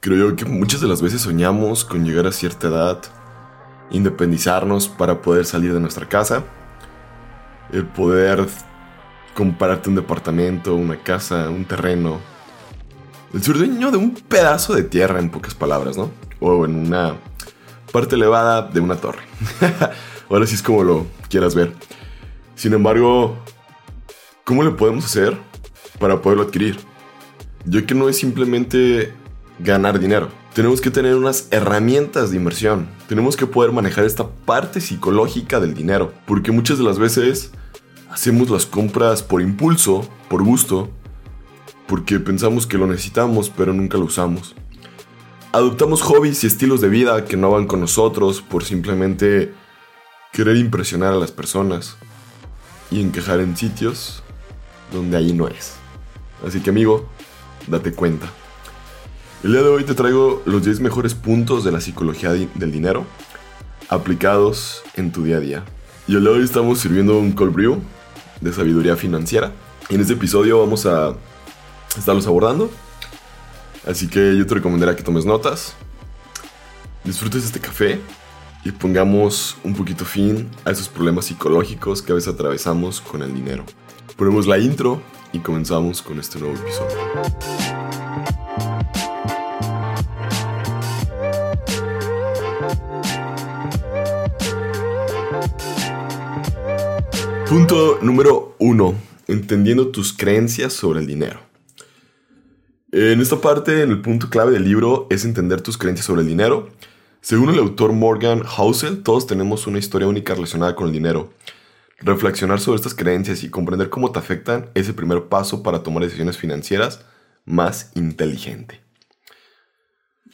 Creo yo que muchas de las veces soñamos con llegar a cierta edad, independizarnos para poder salir de nuestra casa, el poder comprarte un departamento, una casa, un terreno, el sueño de un pedazo de tierra en pocas palabras, ¿no? O en una parte elevada de una torre. Ahora sí es como lo quieras ver. Sin embargo, ¿cómo le podemos hacer para poderlo adquirir? Yo que no es simplemente ganar dinero. Tenemos que tener unas herramientas de inversión. Tenemos que poder manejar esta parte psicológica del dinero. Porque muchas de las veces hacemos las compras por impulso, por gusto, porque pensamos que lo necesitamos pero nunca lo usamos. Adoptamos hobbies y estilos de vida que no van con nosotros por simplemente querer impresionar a las personas y encajar en sitios donde allí no es. Así que amigo, date cuenta. El día de hoy te traigo los 10 mejores puntos de la psicología del dinero aplicados en tu día a día. Y el día de hoy estamos sirviendo un cold brew de sabiduría financiera. En este episodio vamos a estarlos abordando. Así que yo te recomendaría que tomes notas, disfrutes este café y pongamos un poquito fin a esos problemas psicológicos que a veces atravesamos con el dinero. Ponemos la intro y comenzamos con este nuevo episodio. Punto número uno. Entendiendo tus creencias sobre el dinero. En esta parte, en el punto clave del libro, es entender tus creencias sobre el dinero. Según el autor Morgan Housel, todos tenemos una historia única relacionada con el dinero. Reflexionar sobre estas creencias y comprender cómo te afectan es el primer paso para tomar decisiones financieras más inteligente.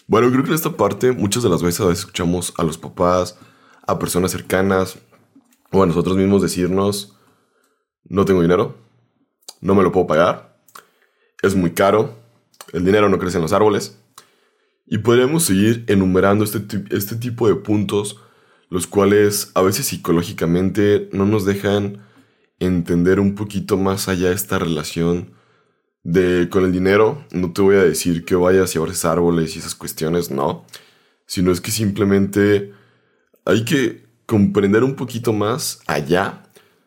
Bueno, creo que en esta parte muchas de las veces escuchamos a los papás, a personas cercanas, o a nosotros mismos decirnos, no tengo dinero, no me lo puedo pagar, es muy caro, el dinero no crece en los árboles. Y podríamos seguir enumerando este, este tipo de puntos, los cuales a veces psicológicamente no nos dejan entender un poquito más allá esta relación de con el dinero. No te voy a decir que vayas y abres árboles y esas cuestiones, no. Sino es que simplemente hay que comprender un poquito más allá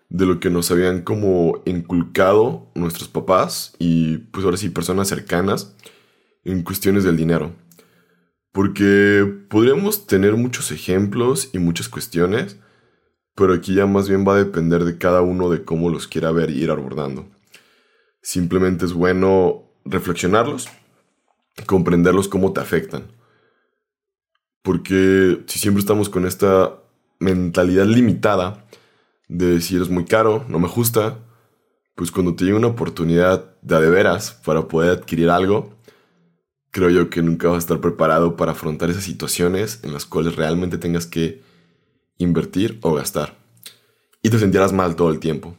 de lo que nos habían como inculcado nuestros papás y pues ahora sí personas cercanas en cuestiones del dinero. Porque podríamos tener muchos ejemplos y muchas cuestiones, pero aquí ya más bien va a depender de cada uno de cómo los quiera ver y ir abordando. Simplemente es bueno reflexionarlos, comprenderlos cómo te afectan. Porque si siempre estamos con esta mentalidad limitada de decir es muy caro, no me gusta, pues cuando te llega una oportunidad de de veras para poder adquirir algo, creo yo que nunca vas a estar preparado para afrontar esas situaciones en las cuales realmente tengas que invertir o gastar. Y te sentirás mal todo el tiempo.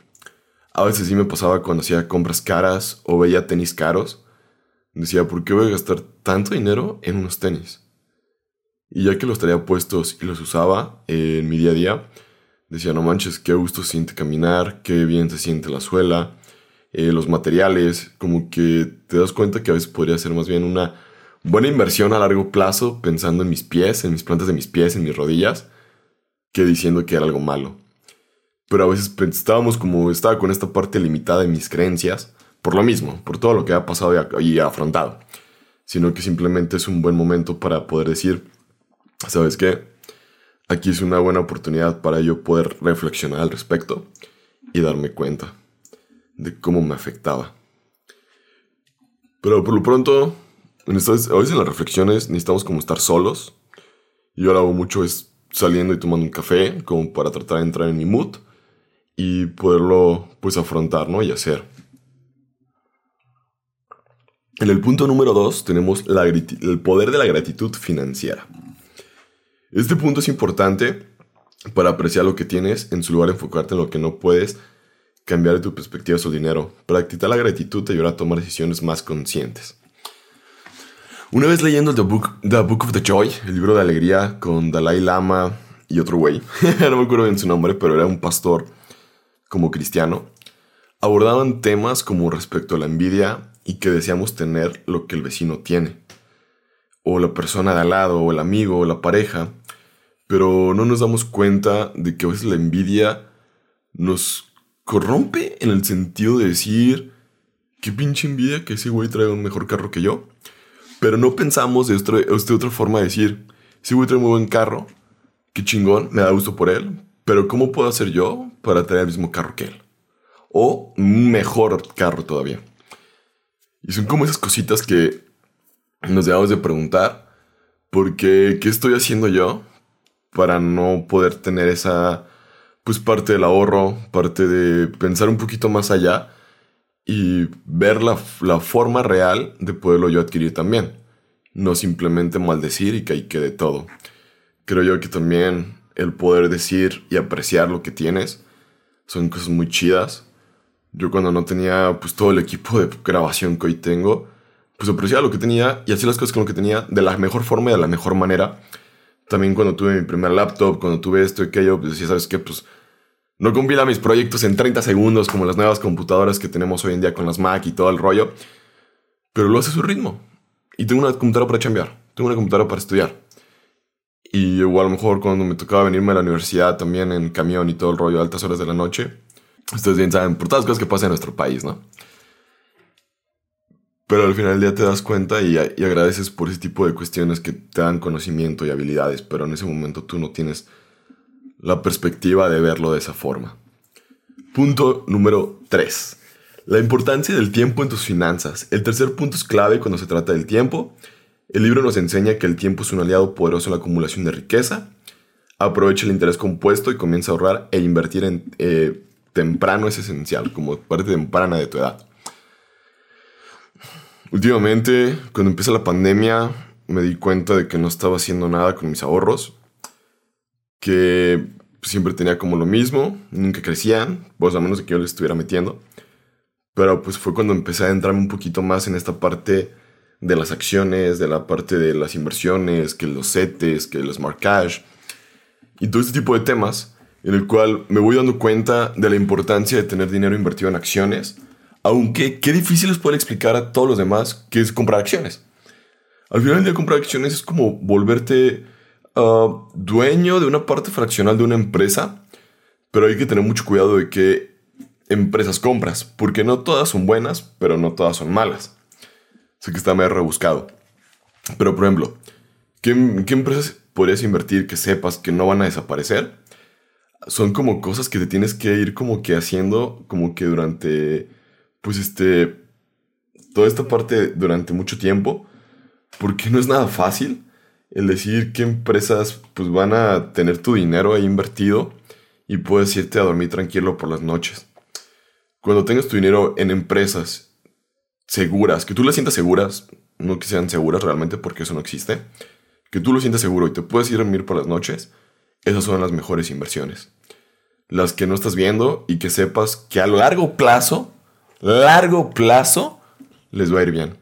A veces sí me pasaba cuando hacía compras caras o veía tenis caros. Decía, ¿por qué voy a gastar tanto dinero en unos tenis? Y ya que los traía puestos y los usaba en mi día a día, decía, no manches, qué gusto siente caminar, qué bien se siente la suela, eh, los materiales, como que te das cuenta que a veces podría ser más bien una buena inversión a largo plazo pensando en mis pies, en mis plantas de mis pies, en mis rodillas, que diciendo que era algo malo. Pero a veces estábamos como estaba con esta parte limitada de mis creencias, por lo mismo, por todo lo que ha pasado y afrontado, sino que simplemente es un buen momento para poder decir, ¿sabes qué? Aquí es una buena oportunidad para yo poder reflexionar al respecto y darme cuenta de cómo me afectaba. Pero por lo pronto, en en las reflexiones necesitamos como estar solos. Yo lo hago mucho es saliendo y tomando un café, como para tratar de entrar en mi mood y poderlo pues afrontar, ¿no? Y hacer. En el punto número 2 tenemos el poder de la gratitud financiera. Este punto es importante para apreciar lo que tienes, en su lugar enfocarte en lo que no puedes, cambiar tu perspectiva sobre dinero. Practicar la gratitud te ayudará a tomar decisiones más conscientes. Una vez leyendo The Book, The Book of the Joy, el libro de alegría con Dalai Lama y otro güey, no me acuerdo bien su nombre, pero era un pastor como cristiano, abordaban temas como respecto a la envidia y que deseamos tener lo que el vecino tiene o la persona de al lado, o el amigo, o la pareja, pero no nos damos cuenta de que a veces la envidia nos corrompe en el sentido de decir, qué pinche envidia que ese güey trae un mejor carro que yo. Pero no pensamos de, de otra forma de decir, ese güey trae un muy buen carro, qué chingón, me da gusto por él, pero ¿cómo puedo hacer yo para tener el mismo carro que él? O un mejor carro todavía. Y son como esas cositas que nos debemos de preguntar, porque ¿qué estoy haciendo yo para no poder tener esa, pues parte del ahorro, parte de pensar un poquito más allá y ver la, la forma real de poderlo yo adquirir también? No simplemente maldecir y que hay que de todo. Creo yo que también el poder decir y apreciar lo que tienes son cosas muy chidas. Yo cuando no tenía pues todo el equipo de grabación que hoy tengo, pues apreciaba lo que tenía y hacía las cosas con lo que tenía de la mejor forma y de la mejor manera. También cuando tuve mi primer laptop, cuando tuve esto y aquello, pues decía, ¿sabes qué? Pues no compila mis proyectos en 30 segundos como las nuevas computadoras que tenemos hoy en día con las Mac y todo el rollo, pero lo hace a su ritmo. Y tengo una computadora para chambear, tengo una computadora para estudiar. Y igual a lo mejor cuando me tocaba venirme a la universidad también en camión y todo el rollo a altas horas de la noche, ustedes bien saben, por todas las cosas que pasan en nuestro país, ¿no? Pero al final del día te das cuenta y, agradeces por ese tipo de cuestiones que te dan conocimiento y habilidades, pero en ese momento tú no tienes la perspectiva de verlo de esa forma. Punto número 3. La importancia del tiempo en tus finanzas. El tercer punto es clave cuando se trata del tiempo. El libro nos enseña que el tiempo es un aliado poderoso en la acumulación de riqueza. Aprovecha el interés compuesto y comienza a ahorrar e invertir eh, temprano es esencial, como parte temprana de tu edad. Últimamente, cuando empieza la pandemia, me di cuenta de que no estaba haciendo nada con mis ahorros, que siempre tenía como lo mismo, nunca crecían, pues a menos de que yo les estuviera metiendo. Pero pues fue cuando empecé a entrarme un poquito más en esta parte de las acciones, de la parte de las inversiones, que los CETES, que los smart cash y todo este tipo de temas en el cual me voy dando cuenta de la importancia de tener dinero invertido en acciones aunque qué difícil es poder explicar a todos los demás qué es comprar acciones. Al final del día comprar acciones es como volverte uh, dueño de una parte fraccional de una empresa, pero hay que tener mucho cuidado de qué empresas compras, porque no todas son buenas, pero no todas son malas. Sé que está medio rebuscado. Pero por ejemplo, ¿qué, ¿qué empresas podrías invertir que sepas que no van a desaparecer? Son como cosas que te tienes que ir como que haciendo como que durante pues este, toda esta parte durante mucho tiempo, porque no es nada fácil el decir qué empresas pues van a tener tu dinero ahí invertido y puedes irte a dormir tranquilo por las noches. Cuando tengas tu dinero en empresas seguras, que tú las sientas seguras, no que sean seguras realmente porque eso no existe, que tú lo sientas seguro y te puedes ir a dormir por las noches, esas son las mejores inversiones. Las que no estás viendo y que sepas que a largo plazo largo plazo les va a ir bien.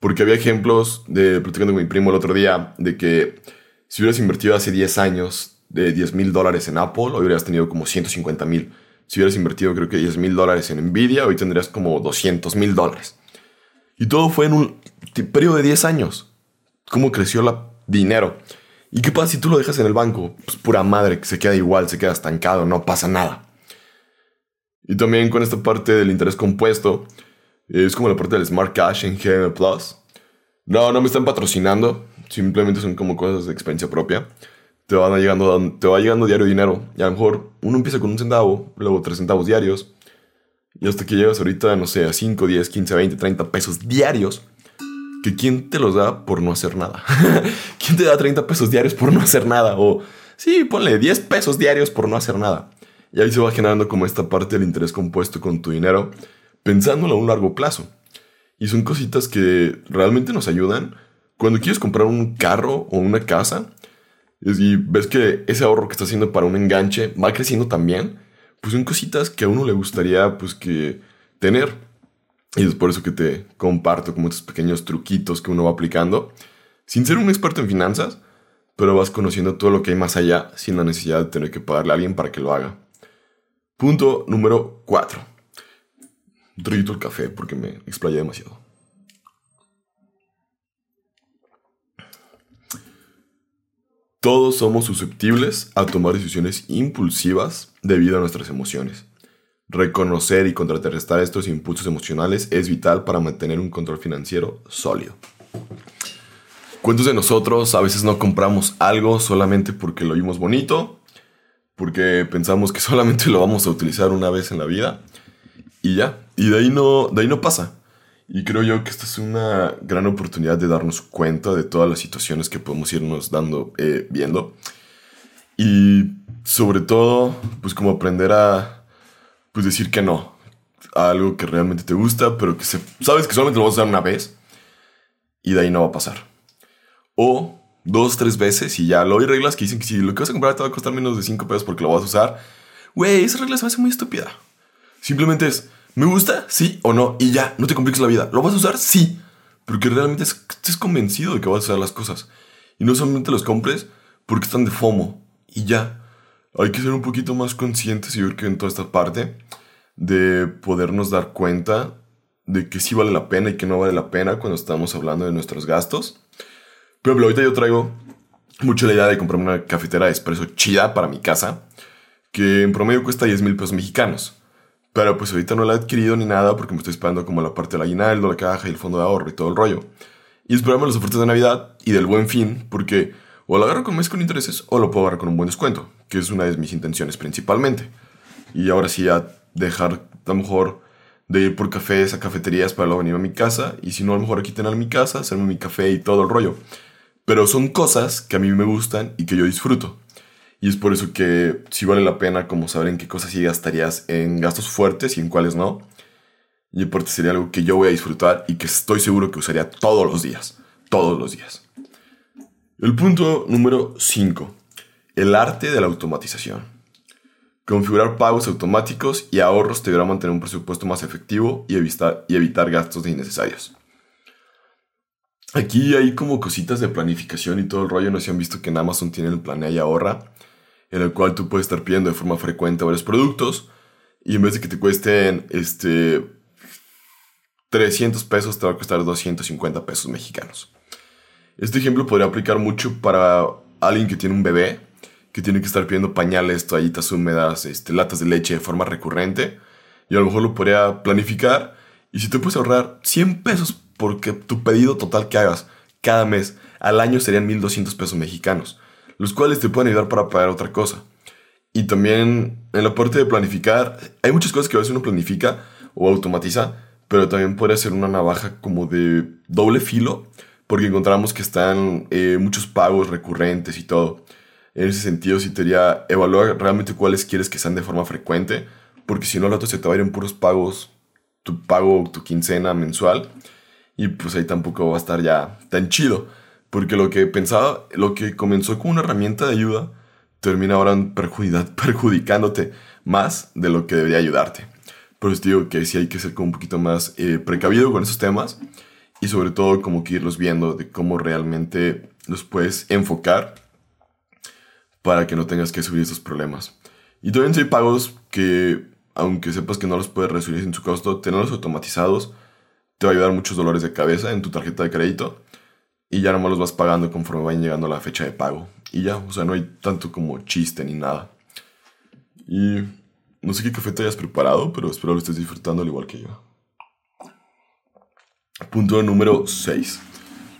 Porque había ejemplos de, platicando con mi primo el otro día, de que si hubieras invertido hace 10 años de 10 mil dólares en Apple, hoy hubieras tenido como 150 mil. Si hubieras invertido creo que 10 mil dólares en Nvidia, hoy tendrías como 200 mil dólares. Y todo fue en un periodo de 10 años. ¿Cómo creció el dinero? ¿Y qué pasa si tú lo dejas en el banco? Pues pura madre, que se queda igual, se queda estancado, no pasa nada. Y también con esta parte del interés compuesto, es como la parte del Smart Cash en GM Plus. No, no me están patrocinando, simplemente son como cosas de experiencia propia. Te, van llegando, te va llegando diario dinero. Y a lo mejor uno empieza con un centavo, luego tres centavos diarios. Y hasta que llegas ahorita, no sé, a 5, 10, 15, 20, 30 pesos diarios. Que quién te los da por no hacer nada. ¿Quién te da 30 pesos diarios por no hacer nada? O sí, ponle 10 pesos diarios por no hacer nada. Y ahí se va generando como esta parte del interés compuesto con tu dinero, pensándolo a un largo plazo. Y son cositas que realmente nos ayudan cuando quieres comprar un carro o una casa y ves que ese ahorro que estás haciendo para un enganche va creciendo también, pues son cositas que a uno le gustaría pues que tener. Y es por eso que te comparto como estos pequeños truquitos que uno va aplicando, sin ser un experto en finanzas, pero vas conociendo todo lo que hay más allá sin la necesidad de tener que pagarle a alguien para que lo haga. Punto número 4. Trito el café porque me explayé demasiado. Todos somos susceptibles a tomar decisiones impulsivas debido a nuestras emociones. Reconocer y contrarrestar estos impulsos emocionales es vital para mantener un control financiero sólido. ¿Cuántos de nosotros a veces no compramos algo solamente porque lo vimos bonito? Porque pensamos que solamente lo vamos a utilizar una vez en la vida y ya. Y de ahí no, de ahí no pasa. Y creo yo que esta es una gran oportunidad de darnos cuenta de todas las situaciones que podemos irnos dando, eh, viendo. Y sobre todo, pues como aprender a, pues decir que no. A algo que realmente te gusta, pero que se, sabes que solamente lo vas a usar una vez. Y de ahí no va a pasar. O dos, tres veces y ya. Luego hay reglas que dicen que si lo que vas a comprar te va a costar menos de 5 pesos porque lo vas a usar. Güey, esa regla se me hace muy estúpida. Simplemente es, ¿Me gusta? Sí o no. Y ya, no te compliques la vida. ¿Lo vas a usar? Sí. Porque realmente estés convencido de que vas a usar las cosas. Y no solamente los compres porque están de FOMO. Y ya. Hay que ser un poquito más conscientes y ver que en toda esta parte de podernos dar cuenta de que sí vale la pena y que no vale la pena cuando estamos hablando de nuestros gastos. Pero ahorita yo traigo mucho la idea de comprarme una cafetera de espresso chida para mi casa, que en promedio cuesta 10 mil pesos mexicanos. Pero pues ahorita no la he adquirido ni nada porque me estoy esperando como la parte del aguinaldo, la caja y el fondo de ahorro y todo el rollo. Y esperarme las ofertas de Navidad y del buen fin porque o lo agarro con mes con intereses o lo puedo agarrar con un buen descuento, que es una de mis intenciones principalmente. Y ahora sí a dejar a lo mejor de ir por cafés a cafeterías para luego venir a mi casa y si no a lo mejor aquí tener mi casa, hacerme mi café y todo el rollo. Pero son cosas que a mí me gustan y que yo disfruto. Y es por eso que sí vale la pena como saber qué cosas sí gastarías en gastos fuertes y en cuáles no. Y aparte sería algo que yo voy a disfrutar y que estoy seguro que usaría todos los días. Todos los días. El punto número 5. El arte de la automatización. Configurar pagos automáticos y ahorros te ayudará a mantener un presupuesto más efectivo y evitar, y evitar gastos innecesarios. Aquí hay como cositas de planificación y todo el rollo. No se han visto que en Amazon tienen el planea y ahorra en el cual tú puedes estar pidiendo de forma frecuente varios productos y en vez de que te cuesten este 300 pesos te va a costar 250 pesos mexicanos. Este ejemplo podría aplicar mucho para alguien que tiene un bebé que tiene que estar pidiendo pañales, toallitas húmedas, este, latas de leche de forma recurrente y a lo mejor lo podría planificar y si te puedes ahorrar 100 pesos porque tu pedido total que hagas cada mes al año serían 1200 pesos mexicanos los cuales te pueden ayudar para pagar otra cosa. Y también en la parte de planificar, hay muchas cosas que a veces uno planifica o automatiza, pero también puede ser una navaja como de doble filo, porque encontramos que están eh, muchos pagos recurrentes y todo. En ese sentido, sí te diría, evaluar realmente cuáles quieres que sean de forma frecuente, porque si no, al otro se te va a ir en puros pagos, tu pago, tu quincena mensual, y pues ahí tampoco va a estar ya tan chido. Porque lo que pensaba, lo que comenzó como una herramienta de ayuda, termina ahora perjudicándote más de lo que debería ayudarte. Por eso digo que sí hay que ser como un poquito más eh, precavido con esos temas y sobre todo como que irlos viendo de cómo realmente los puedes enfocar para que no tengas que subir esos problemas. Y también hay pagos que, aunque sepas que no los puedes resolver en su costo, tenerlos automatizados te va a ayudar muchos dolores de cabeza en tu tarjeta de crédito y ya nomás los vas pagando conforme vayan llegando a la fecha de pago. Y ya, o sea, no hay tanto como chiste ni nada. Y no sé qué café te hayas preparado, pero espero lo estés disfrutando al igual que yo. Punto número 6.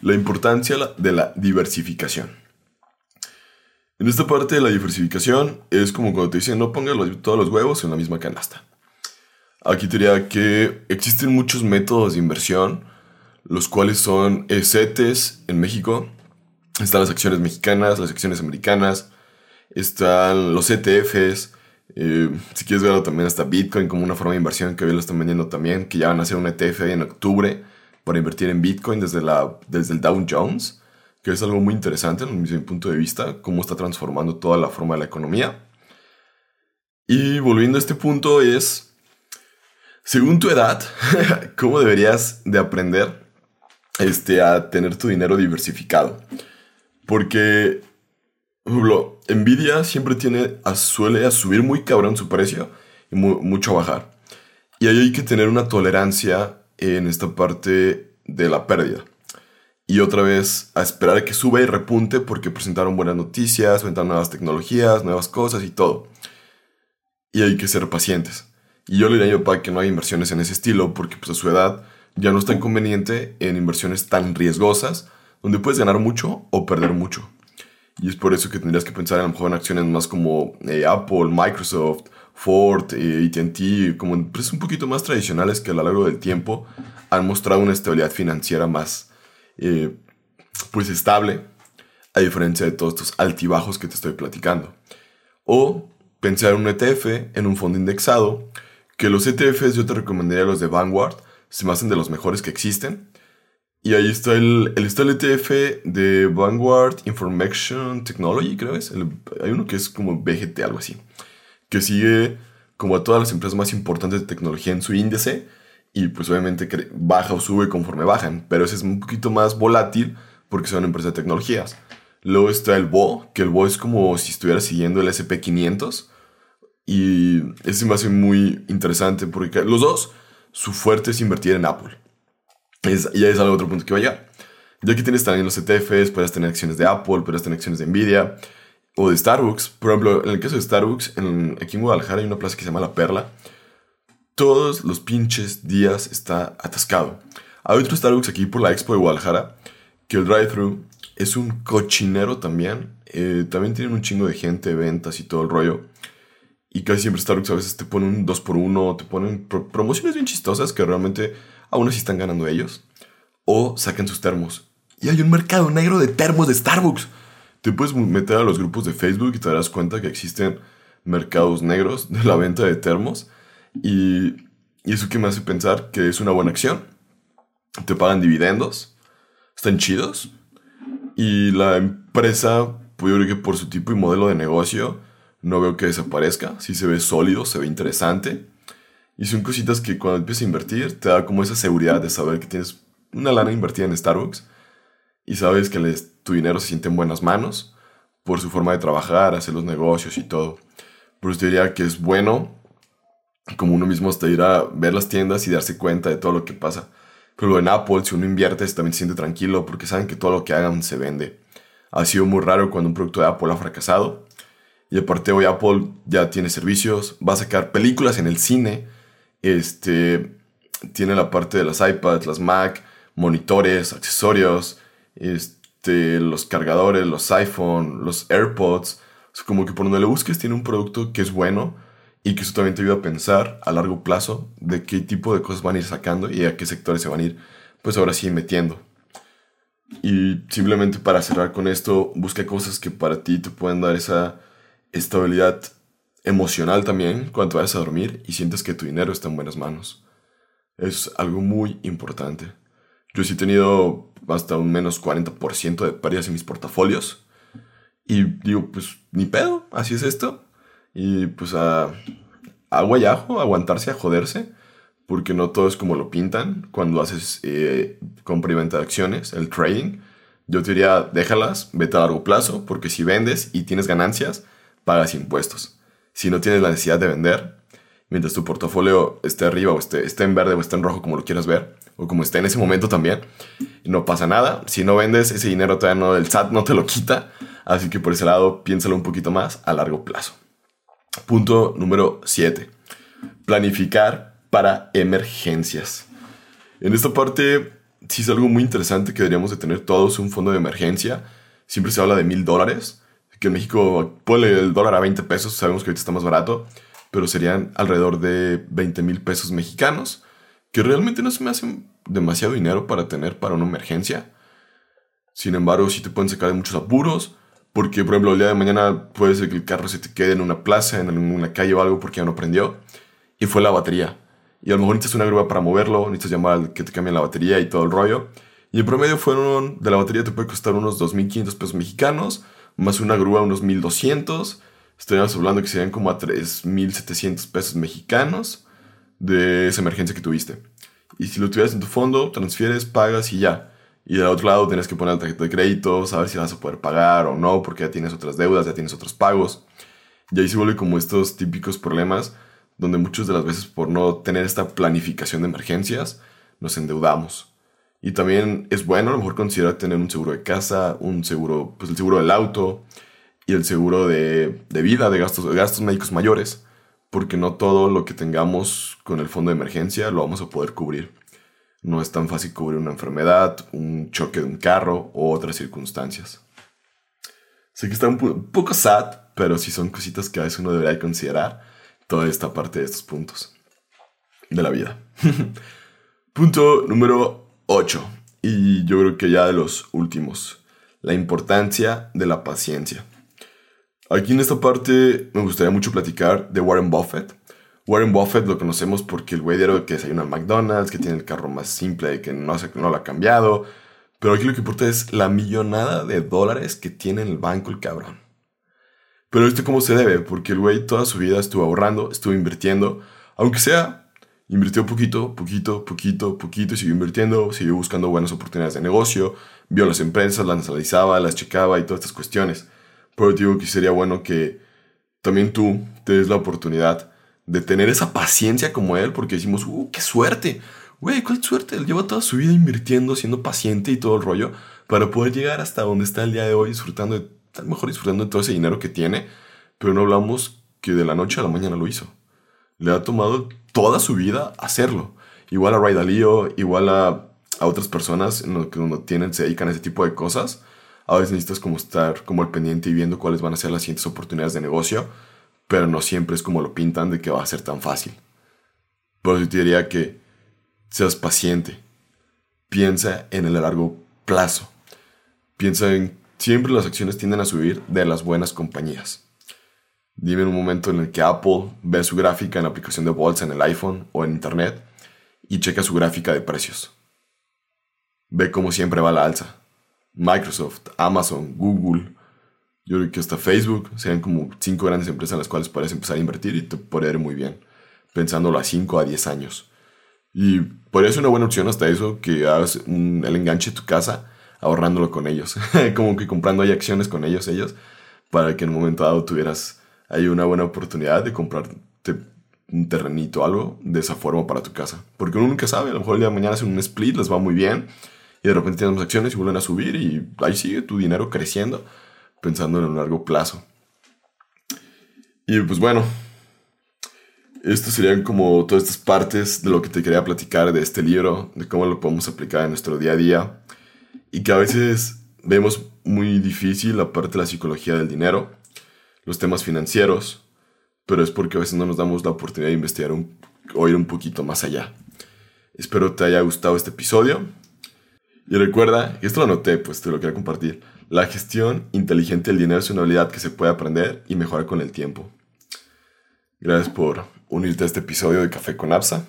La importancia de la diversificación. En esta parte de la diversificación es como cuando te dicen no pongas todos los huevos en la misma canasta. Aquí te diría que existen muchos métodos de inversión los cuales son CETES en México. Están las acciones mexicanas, las acciones americanas, están los ETFs. Eh, si quieres verlo también está Bitcoin como una forma de inversión que hoy lo están vendiendo también, que ya van a hacer un ETF en octubre para invertir en Bitcoin desde, la, desde el Dow Jones, que es algo muy interesante desde mi punto de vista, cómo está transformando toda la forma de la economía. Y volviendo a este punto es, según tu edad, ¿cómo deberías de aprender este, a tener tu dinero diversificado. Porque, ejemplo, Nvidia siempre tiene, suele a subir muy cabrón su precio y mucho bajar. Y ahí hay que tener una tolerancia en esta parte de la pérdida. y otra vez a esperar a que suba y repunte porque presentaron buenas noticias, presentaron nuevas tecnologías, nuevas cosas y todo. Y hay que ser pacientes. Y yo le diría a mi que no hay inversiones en ese estilo porque pues a su edad ya no es tan conveniente en inversiones tan riesgosas donde puedes ganar mucho o perder mucho. Y es por eso que tendrías que pensar a lo mejor en acciones más como eh, Apple, Microsoft, Ford, eh, ATT, como empresas un poquito más tradicionales que a lo largo del tiempo han mostrado una estabilidad financiera más eh, pues estable, a diferencia de todos estos altibajos que te estoy platicando. O pensar en un ETF, en un fondo indexado, que los ETFs yo te recomendaría los de Vanguard, se me hacen de los mejores que existen. Y ahí está el, el, está el ETF de Vanguard Information Technology, creo es. hay uno que es como BGT, algo así. Que sigue como a todas las empresas más importantes de tecnología en su índice y pues obviamente baja o sube conforme bajan, pero ese es un poquito más volátil porque son empresas de tecnologías. Luego está el BO, que el BO es como si estuviera siguiendo el SP500 y ese me hace muy interesante porque los dos, su fuerte es invertir en Apple. Es, ya es algo otro punto que vaya. Ya que tienes también los ETFs, puedes tener acciones de Apple, puedes tener acciones de Nvidia o de Starbucks. Por ejemplo, en el caso de Starbucks, en, aquí en Guadalajara hay una plaza que se llama La Perla todos los pinches días está atascado. Hay otro Starbucks aquí por la Expo de Guadalajara, que el drive-thru es un cochinero también. Eh, también tienen un chingo de gente, ventas y todo el rollo. Y casi siempre Starbucks a veces te ponen un 2x1, te ponen promociones bien chistosas que realmente aún así están ganando ellos. O sacan sus termos. Y hay un mercado negro de termos de Starbucks. Te puedes meter a los grupos de Facebook y te darás cuenta que existen mercados negros de la venta de termos y, eso que me hace pensar que es una buena acción. Te pagan dividendos, están chidos. Y la empresa, pues yo creo que por su tipo y modelo de negocio, no veo que desaparezca. Sí se ve sólido, se ve interesante. Y son cositas que cuando empiezas a invertir, te da como esa seguridad de saber que tienes una lana invertida en Starbucks y sabes que tu dinero se siente en buenas manos por su forma de trabajar, hacer los negocios y todo. Por eso diría que es bueno como uno mismo hasta ir a ver las tiendas y darse cuenta de todo lo que pasa. Pero en Apple, si uno invierte, también se siente tranquilo porque saben que todo lo que hagan se vende. Ha sido muy raro cuando un producto de Apple ha fracasado. Y aparte hoy Apple ya tiene servicios, va a sacar películas en el cine. Este, tiene la parte de las iPads, las Mac, monitores, accesorios, este, los cargadores, los iPhone, los AirPods. como que por donde le busques tiene un producto que es bueno y que eso también te ayuda a pensar a largo plazo de qué tipo de cosas van a ir sacando y a qué sectores se van a ir, pues ahora sí metiendo. Y simplemente para cerrar con esto, busca cosas que para ti te pueden dar esa estabilidad emocional también cuando vayas a dormir y sientes que tu dinero está en buenas manos. Es algo muy importante. Yo sí he tenido hasta un menos 40% de pérdidas en mis portafolios. Y digo, pues ni pedo, así es esto. Y pues a agua y ajo, aguantarse a joderse, porque no todo es como lo pintan cuando haces eh, compra y venta de acciones, el trading. Yo te diría, déjalas, vete a largo plazo, porque si vendes y tienes ganancias, pagas impuestos. Si no tienes la necesidad de vender, mientras tu portafolio esté arriba o esté, esté en verde o esté en rojo, como lo quieras ver, o como esté en ese momento también, no pasa nada. Si no vendes, ese dinero todavía no, el SAT no te lo quita. Así que por ese lado, piénsalo un poquito más a largo plazo. Punto número 7. Planificar para emergencias. En esta parte sí es algo muy interesante que deberíamos de tener todos un fondo de emergencia. Siempre se habla de mil dólares, que en México pone el dólar a 20 pesos, sabemos que ahorita está más barato, pero serían alrededor de 20 mil pesos mexicanos, que realmente no se me hace demasiado dinero para tener para una emergencia. Sin embargo, sí te pueden sacar de muchos apuros porque, por ejemplo, el día de mañana puede ser que el carro se te quede en una plaza, en una calle o algo porque ya no prendió. Y fue la batería. Y a lo mejor necesitas una grúa para moverlo, necesitas llamar al que te cambie la batería y todo el rollo. Y en promedio fueron, de la batería te puede costar unos 2.500 pesos mexicanos, más una grúa unos 1.200. Estaríamos hablando que serían como a 3.700 pesos mexicanos de esa emergencia que tuviste. Y si lo tuvieras en tu fondo, transfieres, pagas y ya. Y del otro lado tienes que poner la tarjeta de crédito, saber si vas a poder pagar o no, porque ya tienes otras deudas, ya tienes otros pagos. Y ahí se vuelve como estos típicos problemas donde muchas de las veces por no tener esta planificación de emergencias nos endeudamos. Y también es bueno a lo mejor considerar tener un seguro de casa, un seguro, pues el seguro del auto y el seguro de, de vida, de gastos, de gastos médicos mayores, porque no todo lo que tengamos con el fondo de emergencia lo vamos a poder cubrir. No es tan fácil cubrir una enfermedad, un choque de un carro o otras circunstancias. Sé que está un, poco sad, pero sí son cositas que a veces uno debería considerar toda esta parte de estos puntos de la vida. Punto número 8. Y yo creo que ya de los últimos. La importancia de la paciencia. Aquí en esta parte me gustaría mucho platicar de Warren Buffett. Warren Buffett lo conocemos porque el güey de que desayuna en McDonald's, que tiene el carro más simple, que no, no lo ha cambiado. Pero aquí lo que importa es la millonada de dólares que tiene en el banco el cabrón. Pero esto cómo se debe, porque el güey toda su vida estuvo ahorrando, estuvo invirtiendo, aunque sea Invirtió poquito, poquito, poquito, poquito y siguió invirtiendo, siguió buscando buenas oportunidades de negocio, vio las empresas, las analizaba, las checaba y todas estas cuestiones. Pero digo que sería bueno que también tú te des la oportunidad de tener esa paciencia como él, porque decimos, ¡uh, qué suerte! Güey, ¿cuál suerte? Él lleva toda su vida invirtiendo, siendo paciente y todo el rollo, para poder llegar hasta donde está el día de hoy, disfrutando de, a mejor disfrutando de todo ese dinero que tiene, pero no hablamos que de la noche a la mañana lo hizo. Le ha tomado toda su vida hacerlo. Igual a Ray Dalio, igual a, otras personas que uno tienen, se dedican a ese tipo de cosas. A veces necesitas como estar como al pendiente y viendo cuáles van a ser las siguientes oportunidades de negocio, pero no siempre es como lo pintan de que va a ser tan fácil. Por eso te diría que seas paciente. Piensa en el largo plazo. Piensa en siempre las acciones tienden a subir de las buenas compañías. Dime un momento en el que Apple ve su gráfica en la aplicación de bolsa en el iPhone o en Internet y checa su gráfica de precios. Ve cómo siempre va la alza. Microsoft, Amazon, Google, yo creo que hasta Facebook sean como cinco grandes empresas en las cuales puedes empezar a invertir y te puede ir muy bien, pensándolo a 5 a 10 años. Y podría ser una buena opción hasta eso, que hagas el enganche de tu casa ahorrándolo con ellos, como que comprando ahí acciones con ellos, ellos, para que en un momento dado tuvieras hay una buena oportunidad de comprarte un terrenito algo de esa forma para tu casa. Porque uno nunca sabe, a lo mejor el día de mañana hacen un split, les va muy bien y de repente tienes más acciones y vuelven a subir y ahí sigue tu dinero creciendo pensando en un largo plazo. Y pues bueno, estas serían como todas estas partes de lo que te quería platicar de este libro, de cómo lo podemos aplicar en nuestro día a día y que a veces vemos muy difícil la parte de la psicología del dinero los temas financieros, pero es porque a veces no nos damos la oportunidad de investigar o ir un poquito más allá. Espero te haya gustado este episodio. Y recuerda, y esto lo anoté, pues te lo quiero compartir. La gestión inteligente del dinero es una habilidad que se puede aprender y mejorar con el tiempo. Gracias por unirte a este episodio de Café con Absa.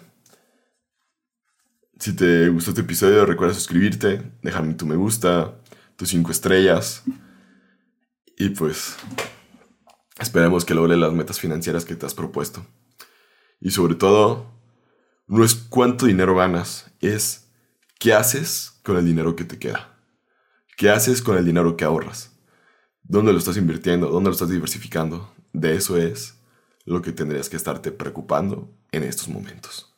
Si te gustó este episodio, recuerda suscribirte, dejarme tu me gusta, tus cinco estrellas. Y pues Esperemos que logre las metas financieras que te has propuesto. Y sobre todo, no es cuánto dinero ganas, es qué haces con el dinero que te queda. ¿Qué haces con el dinero que ahorras? ¿Dónde lo estás invirtiendo? ¿Dónde lo estás diversificando? De eso es lo que tendrías que estarte preocupando en estos momentos.